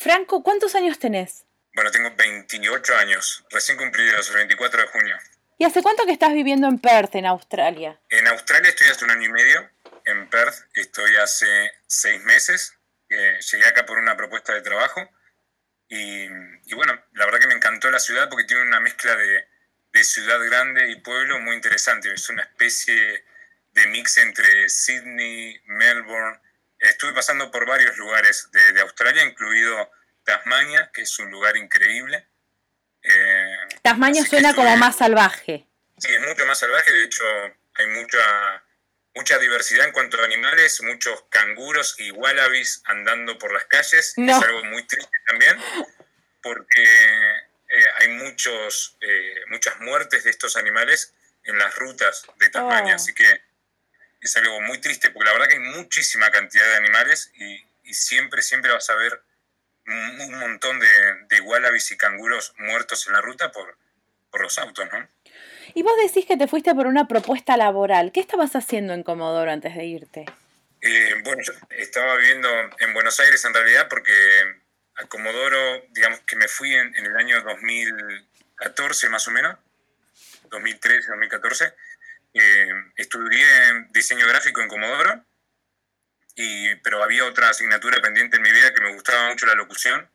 Franco, ¿cuántos años tenés? Bueno, tengo 28 años, recién cumplidos, el 24 de junio. ¿Y hace cuánto que estás viviendo en Perth, en Australia? En Australia estoy hace un año y medio, en Perth estoy hace seis meses, llegué acá por una propuesta de trabajo y, bueno, la verdad que me encantó la ciudad porque tiene una mezcla de, ciudad grande y pueblo muy interesante, es una especie de mix entre Sydney, Melbourne, estuve pasando por varios lugares de Australia, incluido Tasmania, que es un lugar increíble. Eh, Tasmania suena como más salvaje. Sí, es mucho más salvaje, de hecho hay mucha, mucha diversidad en cuanto a animales, muchos canguros y wallabies andando por las calles, es algo muy triste también, porque eh, hay muchos, eh, muchas muertes de estos animales en las rutas de Tasmania, oh. así que es algo muy triste, porque la verdad que hay muchísima cantidad de animales y, y siempre, siempre vas a ver un montón de, de wallabies y canguros muertos en la ruta por, por los autos, ¿no? Y vos decís que te fuiste por una propuesta laboral. ¿Qué estabas haciendo en Comodoro antes de irte? Eh, bueno, yo estaba viviendo en Buenos Aires en realidad porque a Comodoro, digamos que me fui en, el año 2014 más o menos, 2013, 2014. Eh, estudié diseño gráfico en Comodoro pero había otra asignatura pendiente en mi vida que me gustaba mucho la locución,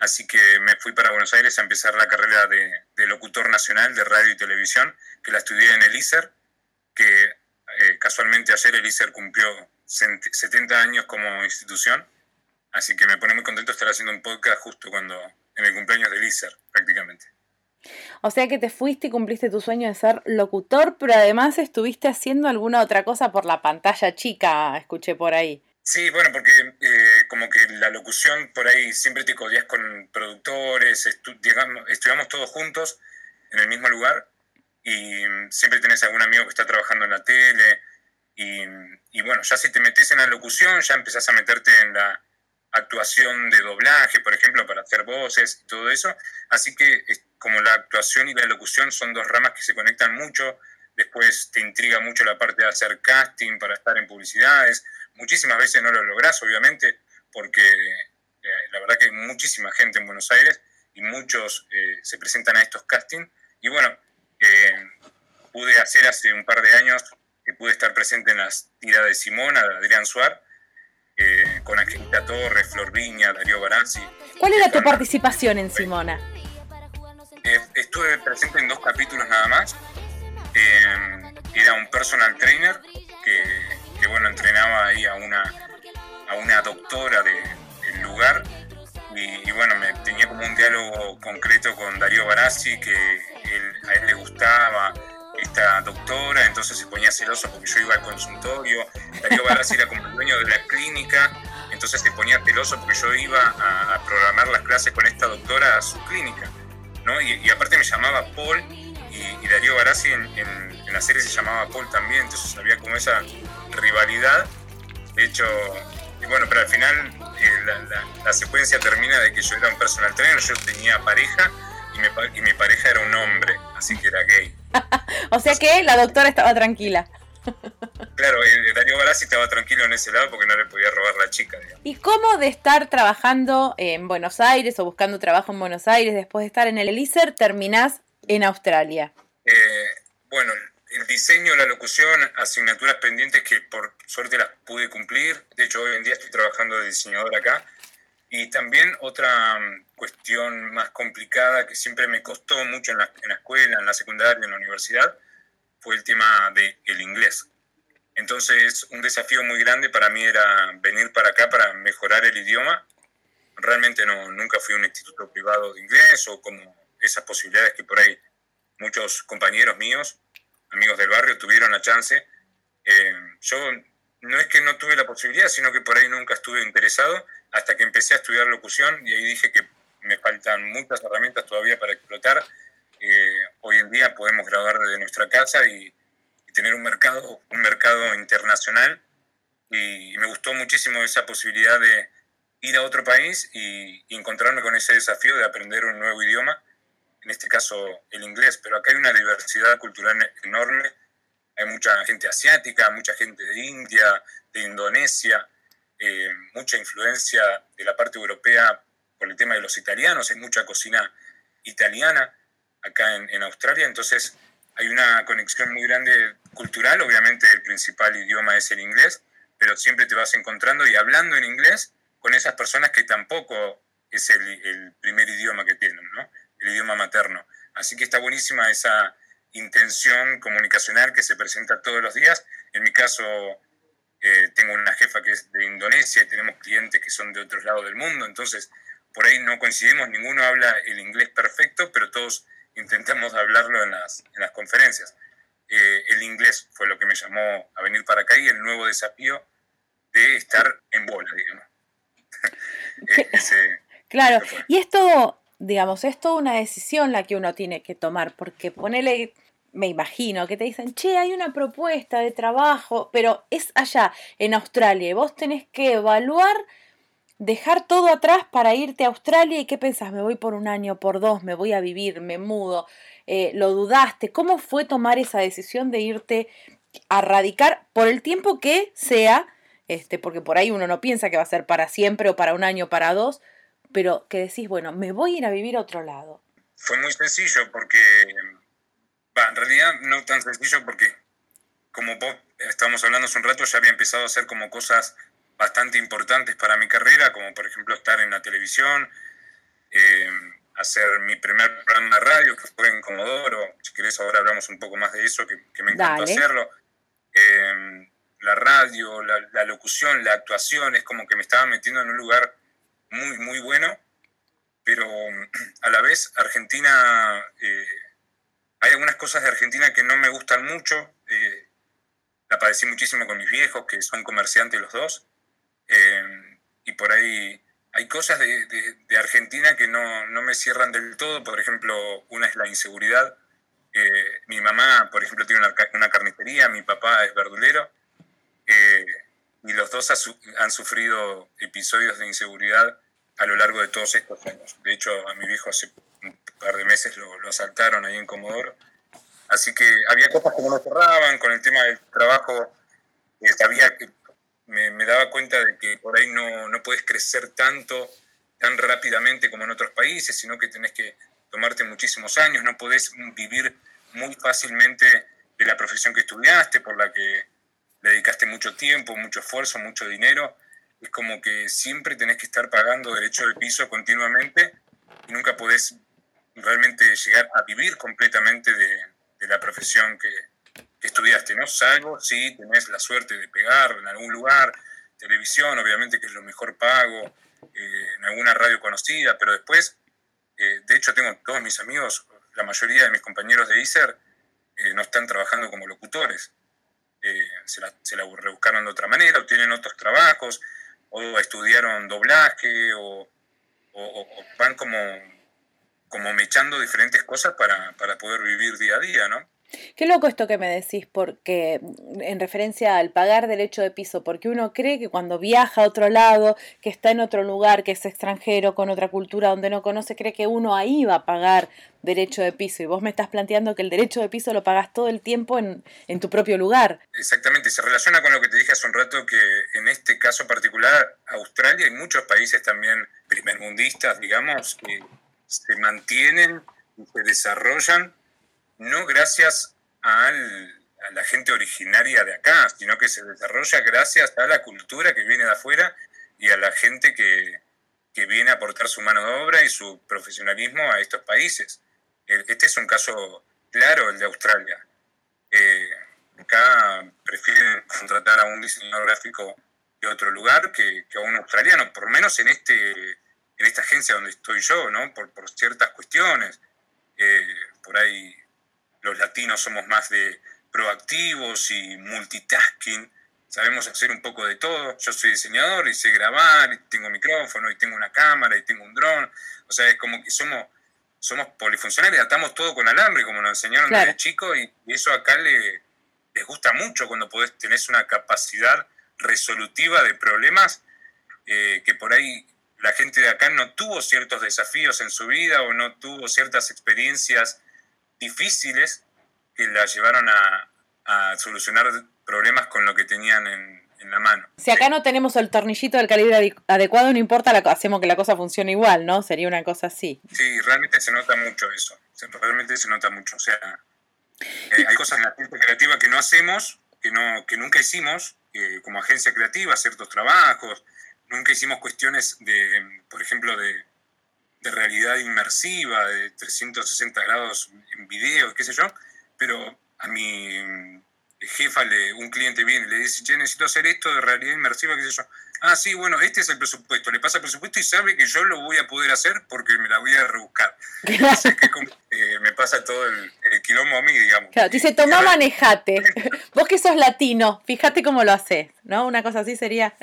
así que me fui para Buenos Aires a empezar la carrera de, locutor nacional de radio y televisión, que la estudié en el ISER, que eh, casualmente ayer el ISER cumplió 70 años como institución, así que me pone muy contento estar haciendo un podcast justo cuando en el cumpleaños del ISER, prácticamente. O sea que te fuiste y cumpliste tu sueño de ser locutor, pero además estuviste haciendo alguna otra cosa por la pantalla chica, escuché por ahí. Sí, bueno, porque eh, como que la locución por ahí siempre te codias con productores, estudiamos todos juntos en el mismo lugar y siempre tenés algún amigo que está trabajando en la tele y, y bueno, ya si te metes en la locución ya empezás a meterte en la actuación de doblaje, por ejemplo, para hacer voces y todo eso. Así que como la actuación y la locución son dos ramas que se conectan mucho, después te intriga mucho la parte de hacer casting para estar en publicidades. Muchísimas veces no lo lográs, obviamente, porque eh, la verdad que hay muchísima gente en Buenos Aires y muchos eh, se presentan a estos castings. Y bueno, eh, pude hacer hace un par de años que pude estar presente en las tiras de Simón, de Adrián Suar, eh, con Angelita Torres, Flor Viña, Darío Barazzi. ¿Cuál era tu participación en Simona? Eh, estuve presente en dos capítulos nada más. Eh, era un personal trainer que, bueno, entrenaba ahí a una, a una doctora del lugar. Y, bueno, me tenía como un diálogo concreto con Darío Barazzi, que a él le gustaba esta doctora, entonces se ponía celoso porque yo iba al consultorio. Darío Barras era como dueño de la clínica, entonces se ponía celoso porque yo iba a, programar las clases con esta doctora a su clínica. ¿No? Y, aparte me llamaba Paul y, Darío Barassi en, la serie se llamaba Paul también, entonces había como esa rivalidad. De hecho, y bueno, pero al final eh, la, la, secuencia termina de que yo era un personal trainer, yo tenía pareja y mi pareja era un hombre, así que era gay. o sea que la doctora estaba tranquila. claro, Darío Barassi estaba tranquilo en ese lado porque no le podía robar la chica. ¿Y cómo de estar trabajando en Buenos Aires o buscando trabajo en Buenos Aires después de estar en el Elíser, terminás en Australia? Eh, bueno, el diseño, la locución, asignaturas pendientes que por suerte las pude cumplir. De hecho, hoy en día estoy trabajando de diseñador acá. Y también otra mm, cuestión más complicada que siempre me costó mucho en la, en la escuela, en la secundaria, en la universidad, fue el tema del inglés. Entonces, un desafío muy grande para mí era venir para acá para mejorar el idioma. Realmente no, nunca fui a un instituto privado de inglés o como esas posibilidades que por ahí muchos compañeros míos, amigos del barrio, tuvieron la chance. Eh, yo no es que no tuve la posibilidad, sino que por ahí nunca estuve interesado hasta que empecé a estudiar locución y ahí dije que me faltan muchas herramientas todavía para explotar. Eh, hoy en día podemos grabar desde nuestra casa y, tener un mercado, un mercado internacional. Y, me gustó muchísimo esa posibilidad de ir a otro país y, y encontrarme con ese desafío de aprender un nuevo idioma, en este caso el inglés. Pero acá hay una diversidad cultural enorme. Hay mucha gente asiática, mucha gente de India, de Indonesia, eh, mucha influencia de la parte europea por el tema de los italianos, hay mucha cocina italiana acá en, Australia, entonces hay una conexión muy grande cultural, obviamente el principal idioma es el inglés, pero siempre te vas encontrando y hablando en inglés con esas personas que tampoco es el, el primer idioma que tienen, ¿no? el idioma materno. Así que está buenísima esa intención comunicacional que se presenta todos los días. En mi caso, eh, tengo una jefa que es de Indonesia y tenemos clientes que son de otros lados del mundo, entonces por ahí no coincidimos, ninguno habla el inglés perfecto, pero todos intentamos hablarlo en las, en las conferencias. Eh, el inglés fue lo que me llamó a venir para acá y el nuevo desafío de estar en bola, digamos. E-, claro, y esto, digamos, es toda una decisión la que uno tiene que tomar, porque ponele me imagino, que te dicen, che, hay una propuesta de trabajo, pero es allá, en Australia, y vos tenés que evaluar, dejar todo atrás para irte a Australia, y qué pensás, me voy por un año, por dos, me voy a vivir, me mudo, eh, lo dudaste, ¿cómo fue tomar esa decisión de irte a radicar por el tiempo que sea, este, porque por ahí uno no piensa que va a ser para siempre o para un año, para dos, pero que decís, bueno, me voy a ir a vivir a otro lado? Fue muy sencillo porque en realidad no tan sencillo porque, como vos estábamos hablando hace un rato, ya había empezado a hacer como cosas bastante importantes para mi carrera, como por ejemplo estar en la televisión, eh, hacer mi primer programa de radio, que fue en Comodoro. Si querés, ahora hablamos un poco más de eso, que, me encantó hacerlo. Eh, la radio, la, locución, la actuación, es como que me estaba metiendo en un lugar muy, muy bueno, pero a la vez Argentina eh, hay algunas cosas de Argentina que no me gustan mucho. Eh, la padecí muchísimo con mis viejos, que son comerciantes los dos. Eh, y por ahí hay cosas de, Argentina que no, me cierran del todo. Por ejemplo, una es la inseguridad. Eh, mi mamá, por ejemplo, tiene una, carnicería, mi papá es verdulero. y los dos han sufrido episodios de inseguridad a lo largo de todos estos años. De hecho, a mi viejo hace un par de meses lo, lo asaltaron ahí en Comodoro. Así que había cosas que no cerraban, con el tema del trabajo, eh, sabía que me, daba cuenta de que por ahí no, no puedes crecer tanto, tan rápidamente como en otros países, sino que tenés que tomarte muchísimos años, no podés vivir muy fácilmente de la profesión que estudiaste, por la que le dedicaste mucho tiempo, mucho esfuerzo, mucho dinero. Es como que siempre tenés que estar pagando derecho de piso continuamente y nunca podés realmente llegar a vivir completamente de, la profesión que, estudiaste, ¿no? Salvo si tenés la suerte de pegar en algún lugar, televisión, obviamente que es lo mejor pago, eh, en alguna radio conocida, pero después, eh, de hecho tengo todos mis amigos, la mayoría de mis compañeros de ISER eh, no están trabajando como locutores, se la, se, la, rebuscaron de otra manera, o tienen otros trabajos, o estudiaron doblaje, o, o van como como mechando diferentes cosas para, para poder vivir día a día, ¿no? Qué loco esto que me decís, porque en referencia al pagar derecho de piso, porque uno cree que cuando viaja a otro lado, que está en otro lugar, que es extranjero, con otra cultura donde no conoce, cree que uno ahí va a pagar derecho de piso. Y vos me estás planteando que el derecho de piso lo pagas todo el tiempo en, en tu propio lugar. Exactamente, se relaciona con lo que te dije hace un rato, que en este caso particular, Australia y muchos países también primermundistas, digamos, que se mantienen y se desarrollan no gracias a la gente originaria de acá, sino que se desarrolla gracias a la cultura que viene de afuera y a la gente que, viene a aportar su mano de obra y su profesionalismo a estos países. Este es un caso claro, el de Australia. Eh, acá prefieren contratar a un diseñador gráfico de otro lugar que, que, a un australiano, por menos en este en esta agencia donde estoy yo, ¿no? Por, ciertas cuestiones. Eh, por ahí los latinos somos más de proactivos y multitasking, sabemos hacer un poco de todo. Yo soy diseñador y sé grabar, y tengo micrófono, y tengo una cámara, y tengo un dron. O sea, es como que somos, somos polifuncionales, atamos todo con alambre, como nos enseñaron desde chico, y, eso acá le, les gusta mucho cuando podés, tenés una capacidad resolutiva de problemas eh, que por ahí la gente de acá no tuvo ciertos desafíos en su vida o no tuvo ciertas experiencias difíciles que la llevaron a, a solucionar problemas con lo que tenían en, la mano. Si acá no tenemos el tornillito del calibre adecuado, no importa, hacemos que la cosa funcione igual, ¿no? Sería una cosa así. Sí, realmente se nota mucho eso. Realmente se nota mucho. O sea, eh, hay cosas en la gente creativa que no hacemos, que, no, que nunca hicimos, eh, como agencia creativa, ciertos trabajos. Nunca hicimos cuestiones de, por ejemplo, de, de realidad inmersiva, de 360 grados en video, qué sé yo. Pero a mi jefa, le, un cliente viene y le dice, che, necesito hacer esto de realidad inmersiva, qué sé yo. Ah, sí, bueno, este es el presupuesto. Le pasa el presupuesto y sabe que yo lo voy a poder hacer porque me la voy a rebuscar. Así que eh, me pasa todo el, quilombo a mí, digamos. Claro, te dice, tomá, manejate. Vos que sos latino, fíjate cómo lo haces, ¿no? Una cosa así sería.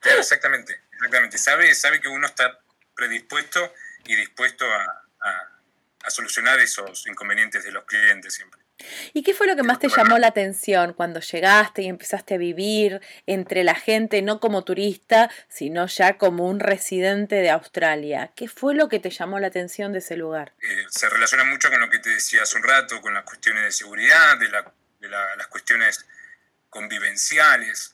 Claro, exactamente, exactamente. Sabe, sabe que uno está predispuesto y dispuesto a, a solucionar esos inconvenientes de los clientes siempre. ¿Y qué fue lo que más te llamó la atención cuando llegaste y empezaste a vivir entre la gente, no como turista, sino ya como un residente de Australia? ¿Qué fue lo que te llamó la atención de ese lugar? Eh, se relaciona mucho con lo que te decía hace un rato, con las cuestiones de seguridad, de, las cuestiones convivenciales.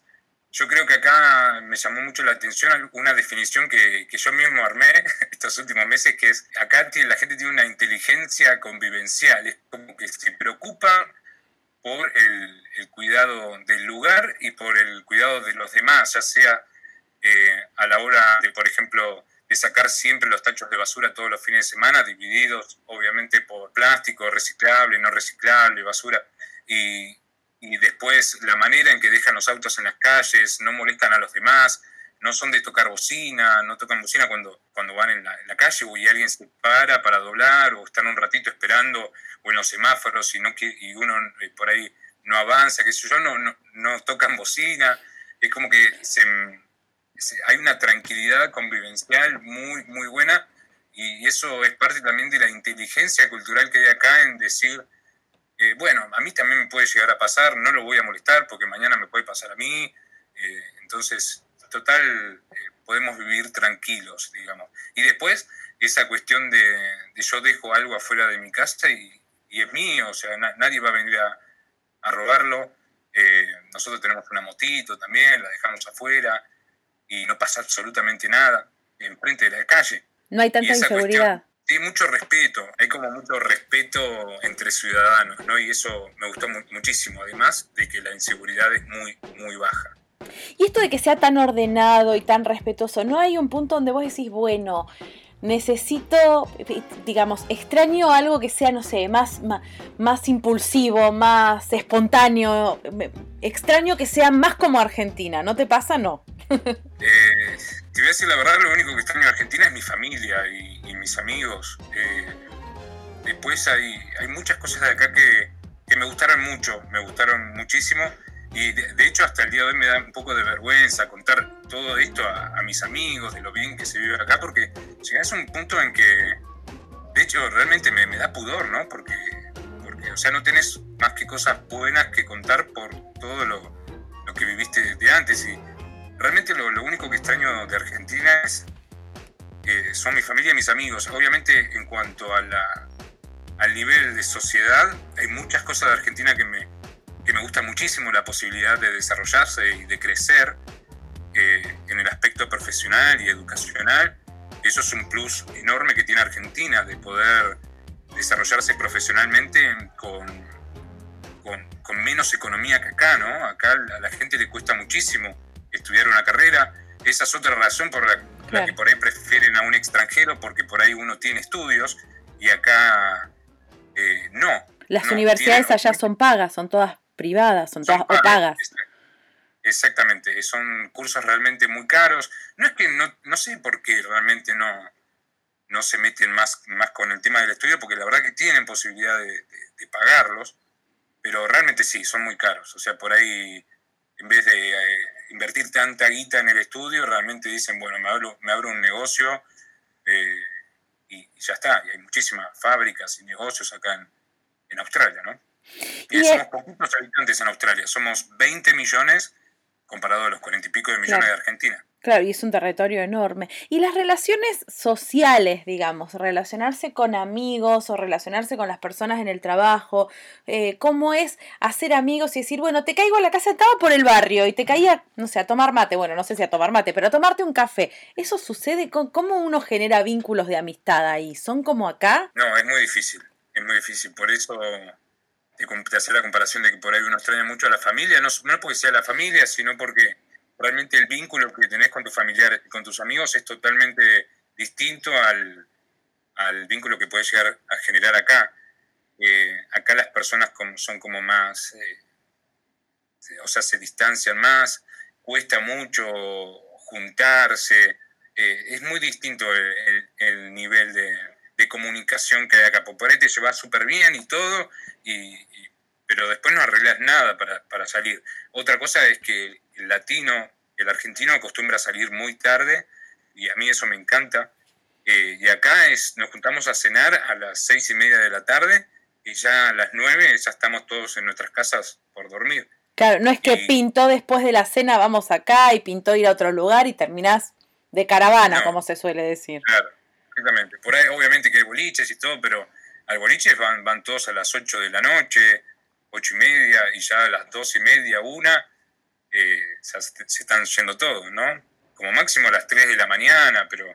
Yo creo que acá me llamó mucho la atención una definición que, que, yo mismo armé estos últimos meses, que es, acá la gente tiene una inteligencia convivencial, es como que se preocupa por el, cuidado del lugar y por el cuidado de los demás, ya sea eh, a la hora de, por ejemplo, de sacar siempre los tachos de basura todos los fines de semana, divididos obviamente por plástico, reciclable, no reciclable, basura, y, y después la manera en que dejan los autos en las calles, no molestan a los demás, no son de tocar bocina, no tocan bocina cuando, cuando van en la, calle o y alguien se para para doblar o están un ratito esperando o en los semáforos y, no, y uno eh, por ahí no avanza, que sé yo, no, no, tocan bocina, es como que hay una tranquilidad convivencial muy, muy buena y eso es parte también de la inteligencia cultural que hay acá en decir eh, bueno, a mí también me puede llegar a pasar, no lo voy a molestar porque mañana me puede pasar a mí. Eh, entonces, total, eh, podemos vivir tranquilos, digamos. Y después, esa cuestión de, yo dejo algo afuera de mi casa y, es mío, o sea, nadie va a venir a, robarlo. nosotros tenemos una motito también, la dejamos afuera y no pasa absolutamente nada enfrente de la calle. No hay tanta inseguridad. Sí, mucho respeto, hay como mucho respeto entre ciudadanos, ¿no? Y eso me gustó muchísimo, además de que la inseguridad es muy, muy baja. Y esto de que sea tan ordenado y tan respetuoso, ¿no hay un punto donde vos decís, bueno, necesito, digamos, extraño algo que sea, no sé, más, más, impulsivo, más espontáneo, extraño que sea más como Argentina, ¿no te pasa? No. eh, te voy a decir la verdad, lo único que extraño en Argentina es mi familia y, mis amigos. Eh, después hay, hay muchas cosas de acá que, que, me gustaron mucho, me gustaron muchísimo. Y de, hecho hasta el día de hoy me da un poco de vergüenza contar todo esto a, mis amigos, de lo bien que se vive acá, porque llegas a un punto en que, de hecho, realmente me, me da pudor, ¿no? Porque, porque, o sea, no tenés más que cosas buenas que contar por todo lo, lo que viviste de antes. Y, Realmente lo, único que extraño de Argentina es, son mi familia y mis amigos. Obviamente en cuanto a la, al nivel de sociedad, hay muchas cosas de Argentina que me, que me gusta muchísimo, la posibilidad de desarrollarse y de crecer eh, en el aspecto profesional y educacional. Eso es un plus enorme que tiene Argentina, de poder desarrollarse profesionalmente con, con, con menos economía que acá, ¿no? Acá a la gente le cuesta muchísimo estudiar una carrera. Esa es otra razón por la, que por ahí prefieren a un extranjero, porque por ahí uno tiene estudios y acá eh, no. Las universidades allá son pagas, son todas privadas, son, todas pagas. Exactamente, son cursos realmente muy caros. No es que no, no sé por qué realmente no, no se meten más, más con el tema del estudio, porque la verdad que tienen posibilidad de, de pagarlos, pero realmente sí, son muy caros. O sea, por ahí en vez de eh, invertir tanta guita en el estudio, realmente dicen, bueno, me abro, me abro un negocio eh, y, ya está. Y hay muchísimas fábricas y negocios acá en, en Australia, ¿no? Y, somos poquitos habitantes en Australia, somos 20 millones comparado a los 40 y pico de millones de Argentina. Claro, y es un territorio enorme. Y las relaciones sociales, digamos, relacionarse con amigos o relacionarse con las personas en el trabajo, eh, cómo es hacer amigos y decir, bueno, te caigo a la casa, estaba por el barrio y te caía, no sé, a tomar mate, bueno, no sé si a tomar mate, pero a tomarte un café. ¿Eso sucede? con ¿Cómo uno genera vínculos de amistad ahí? ¿Son como acá? No, es muy difícil, es muy difícil. Por eso te, hacer la comparación de que por ahí uno extraña mucho a la familia, no, no porque sea la familia, sino porque realmente el vínculo que tenés con tus familiares y con tus amigos es totalmente distinto al, vínculo que puedes llegar a generar acá. Eh, acá las personas son como más, eh, o sea, se distancian más, cuesta mucho juntarse, eh, es muy distinto el, nivel de, comunicación que hay acá. Por ahí te llevas súper bien y todo, y, pero después no arreglas nada para, salir. Otra cosa es que el latino, el argentino acostumbra a salir muy tarde y a mí eso me encanta. Eh, y acá es, nos juntamos a cenar a las seis y media de la tarde y ya a las nueve ya estamos todos en nuestras casas por dormir. Claro, no es que pintó después de la cena, vamos acá y pintó ir a otro lugar y terminás de caravana, como se suele decir. Claro, exactamente. Por ahí obviamente que hay boliches y todo, pero al boliche van, van todos a las ocho de la noche, ocho y media y ya a las dos y media, una, eh, se, están yendo todos, ¿no? Como máximo a las tres de la mañana, pero,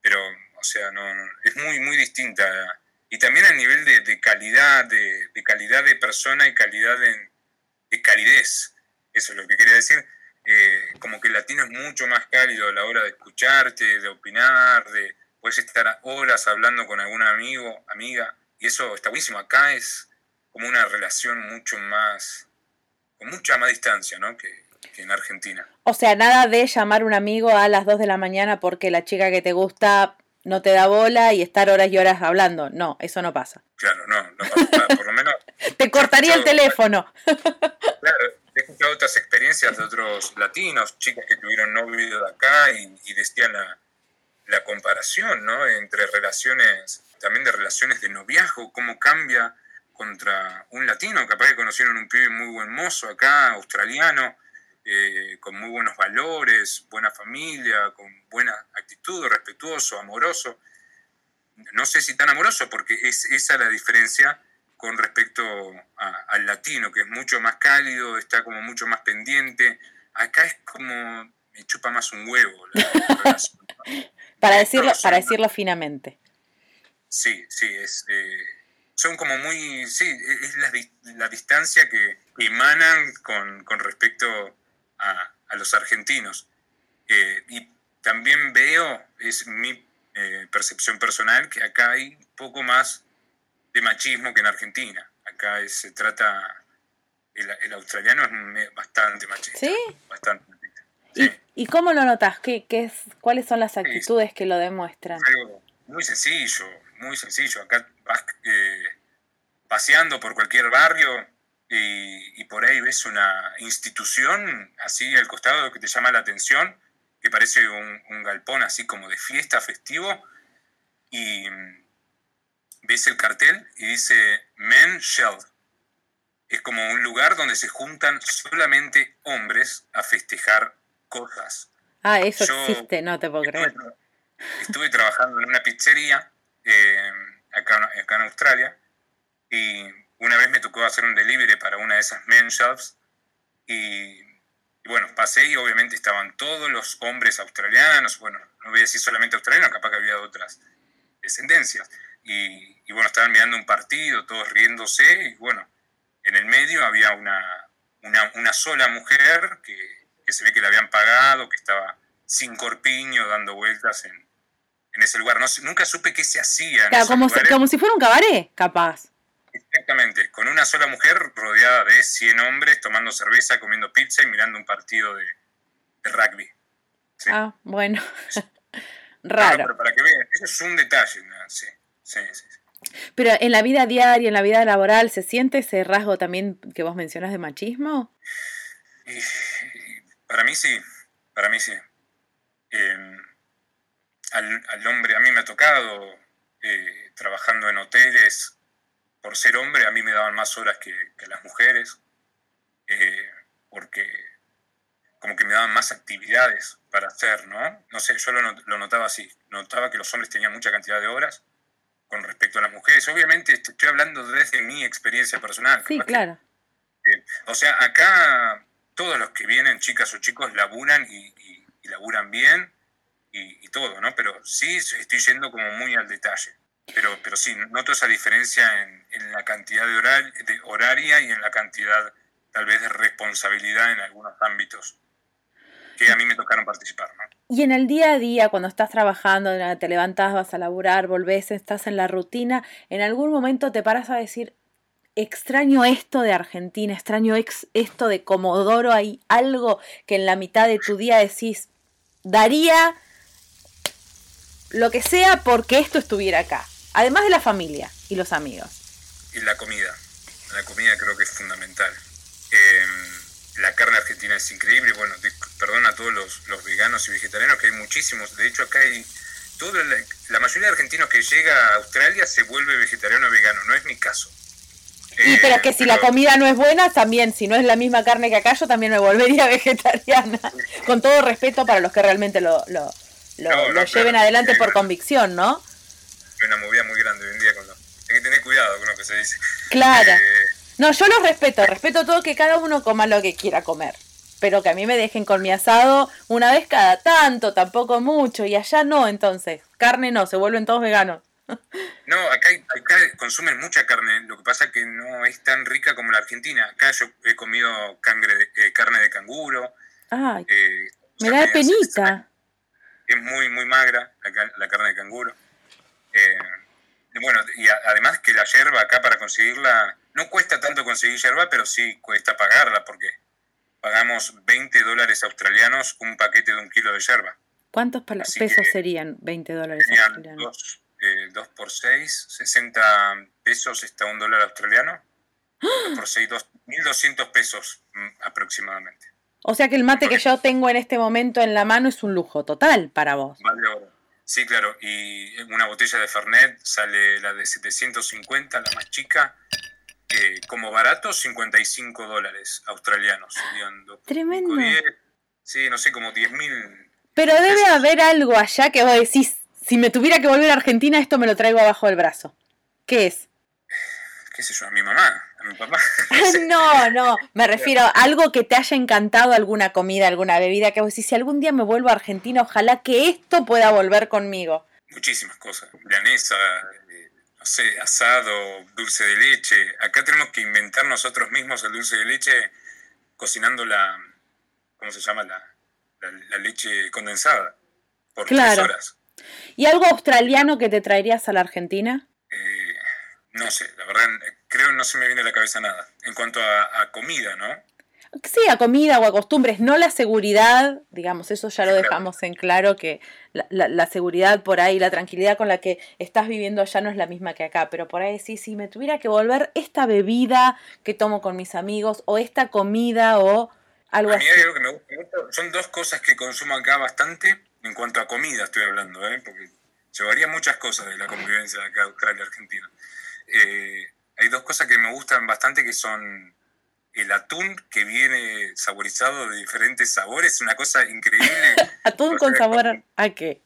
pero o sea, no, es muy, muy distinta. Y también a nivel de, calidad, de, calidad de persona y calidad de, calidez. Eso es lo que quería decir. Eh, como que el latino es mucho más cálido a la hora de escucharte, de opinar, de puedes estar horas hablando con algún amigo, amiga, y eso está buenísimo. Acá es, como una relación mucho más, con mucha más distancia, ¿no? Que, en Argentina. O sea, nada de llamar a un amigo a las 2 de la mañana porque la chica que te gusta no te da bola y estar horas y horas hablando. No, eso no pasa. Claro, no, no pasa. Por lo menos. te cortaría el teléfono. claro, he escuchado otras experiencias de otros latinos, chicas que tuvieron novio de acá y, y decían la, la comparación, ¿no? Entre relaciones, también de relaciones de noviazgo, cómo cambia contra un latino, capaz que conocieron un pibe muy buen mozo acá, australiano, eh, con muy buenos valores, buena familia, con buena actitud, respetuoso, amoroso. No sé si tan amoroso, porque es esa la diferencia con respecto al latino, que es mucho más cálido, está como mucho más pendiente. Acá es como, me chupa más un huevo. para, decirlo, para decirlo finamente. Sí, sí, es... Eh, son como muy, sí, es la, la distancia que emanan con, con respecto a, a, los argentinos. Eh, y también veo, es mi eh, percepción personal, que acá hay un poco más de machismo que en Argentina. Acá se trata, el, el, australiano es bastante machista. ¿Sí? Bastante ¿Y, ¿Y, cómo lo notas? ¿Qué, qué es, ¿Cuáles son las actitudes que lo demuestran? algo muy sencillo, muy sencillo. Acá vas eh, paseando por cualquier barrio y, por ahí ves una institución así al costado que te llama la atención, que parece un, galpón así como de fiesta festivo, y ves el cartel y dice Men Shell. Es como un lugar donde se juntan solamente hombres a festejar cosas. Ah, eso existe, no te puedo creer. Estuve trabajando en una pizzería eh, acá, acá, en Australia y una vez me tocó hacer un delivery para una de esas men shops y, bueno, pasé y obviamente estaban todos los hombres australianos, bueno, no voy a decir solamente australianos, capaz que había otras descendencias. Y, bueno, estaban mirando un partido, todos riéndose y bueno, en el medio había una, una, sola mujer que, que se ve que le habían pagado, que estaba sin corpiño dando vueltas en, en ese lugar. No, nunca supe qué se hacía. Claro, como, si, como si fuera un cabaret, capaz. Exactamente, con una sola mujer rodeada de 100 hombres tomando cerveza, comiendo pizza y mirando un partido de, rugby. Ah, bueno. Raro. pero para que vean, eso es un detalle. Sí, sí, sí. Pero en la vida diaria, en la vida laboral, ¿se siente ese rasgo también que vos mencionas de machismo? Para mí sí, para mí sí. Em, al, hombre, a mí me ha tocado eh, trabajando en hoteles, por ser hombre, a mí me daban más horas que, que las mujeres, eh, porque como que me daban más actividades para hacer, ¿no? No sé, yo lo, notaba así, notaba que los hombres tenían mucha cantidad de horas con respecto a las mujeres. Obviamente estoy hablando desde mi experiencia personal. Sí, claro. o sea, acá todos los que vienen, chicas o chicos, laburan y, laburan bien y, todo, ¿no? Pero sí estoy yendo como muy al detalle. Pero, pero sí, noto esa diferencia en, la cantidad de, de horaria y en la cantidad tal vez de responsabilidad en algunos ámbitos que a mí me tocaron participar. ¿no? Y en el día a día, cuando estás trabajando, te levantas, vas a laburar, volvés, estás en la rutina, en algún momento te paras a decir, extraño esto de Argentina, extraño esto de Comodoro, hay algo que en la mitad de tu día decís, daría lo que sea porque esto estuviera acá, además de la familia y los amigos. Y la comida, la comida creo que es fundamental. Eh, la carne argentina es increíble, bueno, perdón a todos los, veganos y vegetarianos, que hay muchísimos, de hecho acá hay, toda la, mayoría de argentinos que llega a Australia se vuelve vegetariano o vegano, no es mi caso. Y pero que si la comida no es buena, también, si no es la misma carne que acá, yo también me volvería vegetariana, con todo respeto para los que realmente lo, lo, lleven adelante por convicción, ¿no? Es una movida muy grande hoy en día con lo... Hay que tener cuidado con lo que se dice. Claro. Eh, no, yo los respeto, respeto todo que cada uno coma lo que quiera comer. Pero que a mí me dejen con mi asado una vez cada tanto, tampoco mucho, y allá no, entonces. Carne no, se vuelven todos veganos. No, acá, consumen mucha carne, lo que pasa es que no es tan rica como la Argentina. Acá yo he comido eh, carne de canguro. Ay, eh, me da penita. Es muy, muy magra la, carne de canguro. Eh, bueno, y además que la yerba acá para conseguirla no cuesta tanto conseguir yerba, pero sí cuesta pagarla porque pagamos 20 dólares australianos un paquete de un kilo de yerba. ¿Cuántos pesos serían 20 dólares australianos? 2 eh, por 6, 60 pesos está un dólar australiano. ¡Ah! por 6, 1.200 pesos mm, aproximadamente. O sea que el mate que yo tengo en este momento en la mano es un lujo total para vos. Vale oro. Sí, claro. Y una botella de Fernet sale la de 750, la más chica, como barato 55 dólares australianos. Tremendo. sí, no sé, como 10 mil. Pero debe haber algo allá que vos decís, si me tuviera que volver a Argentina, esto me lo traigo abajo del brazo. ¿Qué es? ¿Qué sé yo? A mi mamá, a mi papá. no, no, me refiero a algo que te haya encantado, alguna comida, alguna bebida, que vos decís, si algún día me vuelvo a Argentina, ojalá que esto pueda volver conmigo. Muchísimas cosas. Llanesa, no sé, asado, dulce de leche. Acá tenemos que inventar nosotros mismos el dulce de leche cocinando la, ¿cómo se llama? La, la, leche condensada por claro. horas. ¿Y algo australiano que te traerías a la Argentina? Eh, no sé, la verdad, creo que no se me viene a la cabeza nada. En cuanto a comida, ¿no? sí, a comida o a costumbres, no la seguridad, digamos, eso ya lo dejamos en claro que la, seguridad por ahí, la tranquilidad con la que estás viviendo allá no es la misma que acá, pero por ahí sí, si me tuviera que volver esta bebida que tomo con mis amigos o esta comida o algo a mí Hay algo que me gusta mucho, son dos cosas que consumo acá bastante, en cuanto a comida estoy hablando, ¿eh? porque llevaría muchas cosas de la convivencia de acá, Australia, Argentina. Eh, hay dos cosas que me gustan bastante que son el atún que viene saborizado de diferentes sabores, es una cosa increíble. ¿Atún con sabor a qué?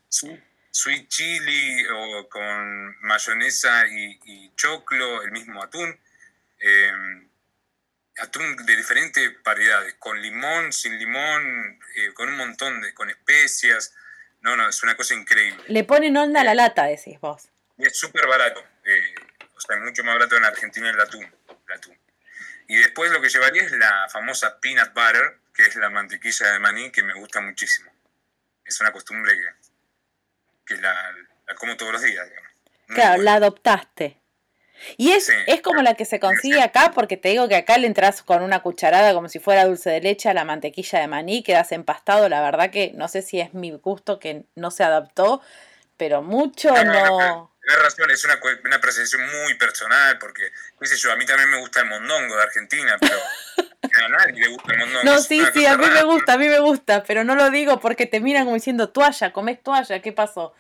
Sweet chili o con mayonesa y, choclo, el mismo atún. Em, atún de diferentes variedades, con limón, sin limón, eh, con un montón de, con especias. No, no, es una cosa increíble. Le ponen onda a la eh, lata, decís vos. es súper barato. Eh, o sea, es mucho más barato en Argentina el atún. El atún. Y después lo que llevaría es la famosa peanut butter, que es la mantequilla de maní, que me gusta muchísimo. Es una costumbre que, la, como todos los días, digamos. claro, la adoptaste. Y es, es como la que se consigue acá, porque te digo que acá le entras con una cucharada como si fuera dulce de leche a la mantequilla de maní, quedas empastado. La verdad que no sé si es mi gusto que no se adaptó, pero mucho no. tenés razón, es una, una muy personal, porque, qué sé yo, a mí también me gusta el mondongo de Argentina, pero a nadie le gusta el mondongo. No, sí, sí, a mí me gusta, a mí me gusta, pero no lo digo porque te miran como diciendo, toalla, comés toalla, ¿qué pasó?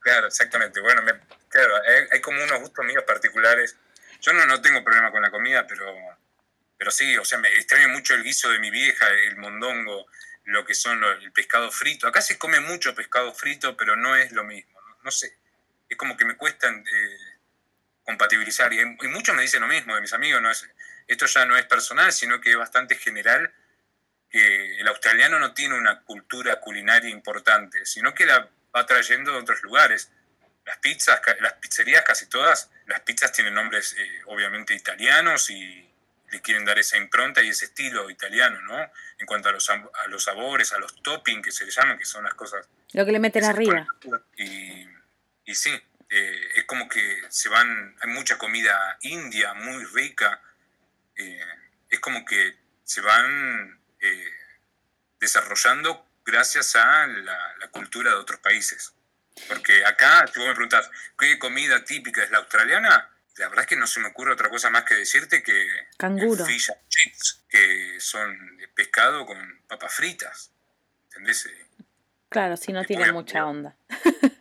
Claro, exactamente. Bueno, claro, hay, como unos gustos míos particulares. Yo no, no tengo problema con la comida, pero, pero sí, o sea, me extraño mucho el guiso de mi vieja, el mondongo, lo que son el pescado frito. Acá se come mucho pescado frito, pero no es lo mismo. No, sé, es como que me cuesta eh, compatibilizar. Y, muchos me dicen lo mismo de mis amigos. No es, esto ya no es personal, sino que es bastante general. Que el australiano no tiene una cultura culinaria importante, sino que la va trayendo de otros lugares. Las pizzas, las pizzerías casi todas, las pizzas tienen nombres eh, obviamente italianos y le quieren dar esa impronta y ese estilo italiano, ¿no? En cuanto a los, a los sabores, a los toppings que se le llaman, que son las cosas... Lo que le meten arriba. Y, y sí, eh, es como que se van, hay mucha comida india muy rica, eh, es como que se van desarrollando gracias a la, cultura de otros países. Porque acá, si vos me preguntás, ¿qué comida típica es la australiana? La verdad es que no se me ocurre otra cosa más que decirte que Canguro. fish and chips, que son pescado con papas fritas. ¿Entendés? Claro, si no tiene mucha onda.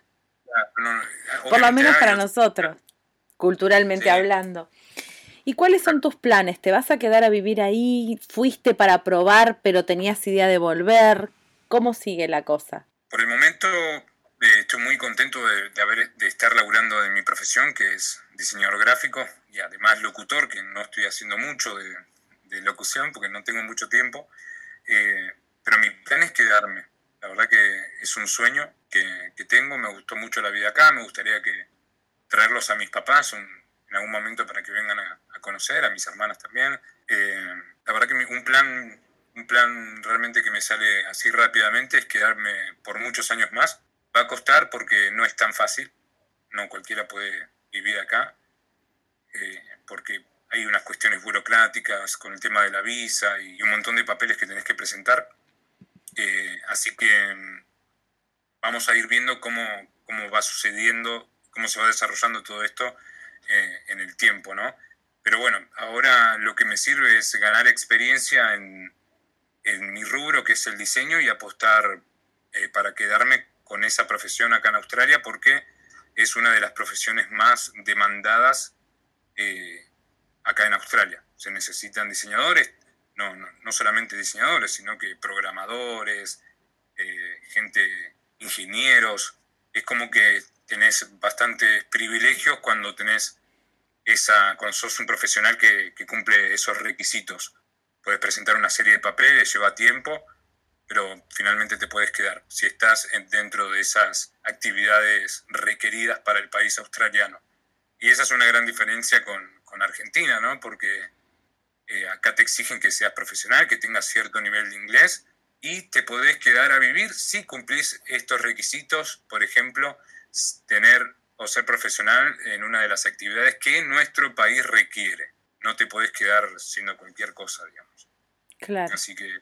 Por lo menos para nosotros, culturalmente hablando. ¿Y cuáles son tus planes? ¿Te vas a quedar a vivir ahí? ¿Fuiste para probar, pero tenías idea de volver? ¿Cómo sigue la cosa? Por el momento eh, estoy muy contento de, haber, de estar laburando en mi profesión, que es diseñador gráfico y además locutor, que no estoy haciendo mucho de, locución porque no tengo mucho tiempo. Eh, pero mi plan es quedarme. La verdad que es un sueño que, tengo. Me gustó mucho la vida acá. Me gustaría que traerlos a mis papás en algún momento para que vengan a, conocer, a mis hermanas también. Eh, la verdad que un plan un plan realmente que me sale así rápidamente es quedarme por muchos años más. Va a costar porque no es tan fácil, no cualquiera puede vivir acá, eh, porque hay unas cuestiones burocráticas con el tema de la visa y un montón de papeles que tenés que presentar. Eh, así que mm, vamos a ir viendo cómo, cómo, va sucediendo, cómo se va desarrollando todo esto eh, en el tiempo, ¿no? Pero bueno, ahora lo que me sirve es ganar experiencia en, en mi rubro, que es el diseño, y apostar eh, para quedarme con esa profesión acá en Australia, porque es una de las profesiones más demandadas eh, acá en Australia. Se necesitan diseñadores, no, no, solamente diseñadores, sino que programadores, eh, gente, ingenieros. Es como que tenés bastantes privilegios cuando tenés esa, cuando sos un profesional que, que cumple esos requisitos puedes presentar una serie de papeles, lleva tiempo, pero finalmente te puedes quedar si estás dentro de esas actividades requeridas para el país australiano. Y esa es una gran diferencia con, Argentina, ¿no? Porque eh, acá te exigen que seas profesional, que tengas cierto nivel de inglés y te podés quedar a vivir si cumplís estos requisitos, por ejemplo, tener o ser profesional en una de las actividades que nuestro país requiere no te podés quedar siendo cualquier cosa, digamos. Claro. Así que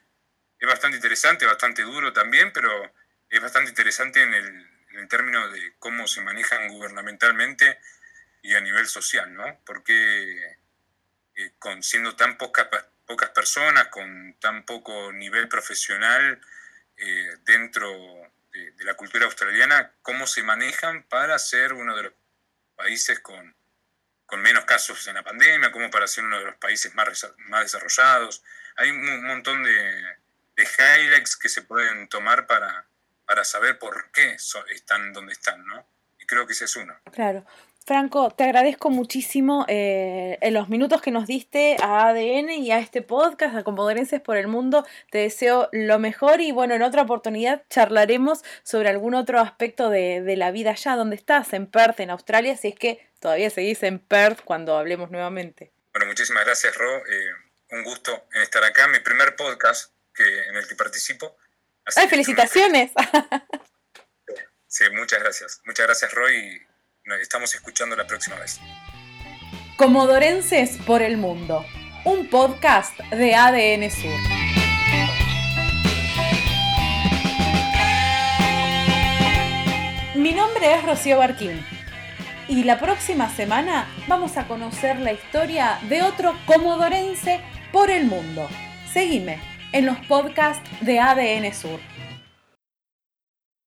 es bastante interesante, bastante duro también, pero es bastante interesante en el, en término de cómo se manejan gubernamentalmente y a nivel social, ¿no? Porque eh, con siendo tan pocas pocas personas, con tan poco nivel profesional eh, dentro de, la cultura australiana, cómo se manejan para ser uno de los países con con menos casos en la pandemia, como para ser uno de los países más, más desarrollados. Hay un montón de, de highlights que se pueden tomar para, para saber por qué están donde están, ¿no? Y creo que ese es uno. Claro. Franco, te agradezco muchísimo eh, en los minutos que nos diste a ADN y a este podcast, a Comodorenses por el Mundo. Te deseo lo mejor y bueno, en otra oportunidad charlaremos sobre algún otro aspecto de, de la vida allá, donde estás, en Perth, en Australia, si es que todavía seguís en Perth cuando hablemos nuevamente. Bueno, muchísimas gracias, Ro. Eh, un gusto en estar acá, mi primer podcast que, en el que participo. ¡Ay, felicitaciones! sí, muchas gracias. Muchas gracias, Roy nos estamos escuchando la próxima vez. Comodorenses por el Mundo, un podcast de ADN Sur. Mi nombre es Rocío Barquín Y la próxima semana vamos a conocer la historia de otro comodorense por el mundo. Seguime en los podcasts de ADN Sur.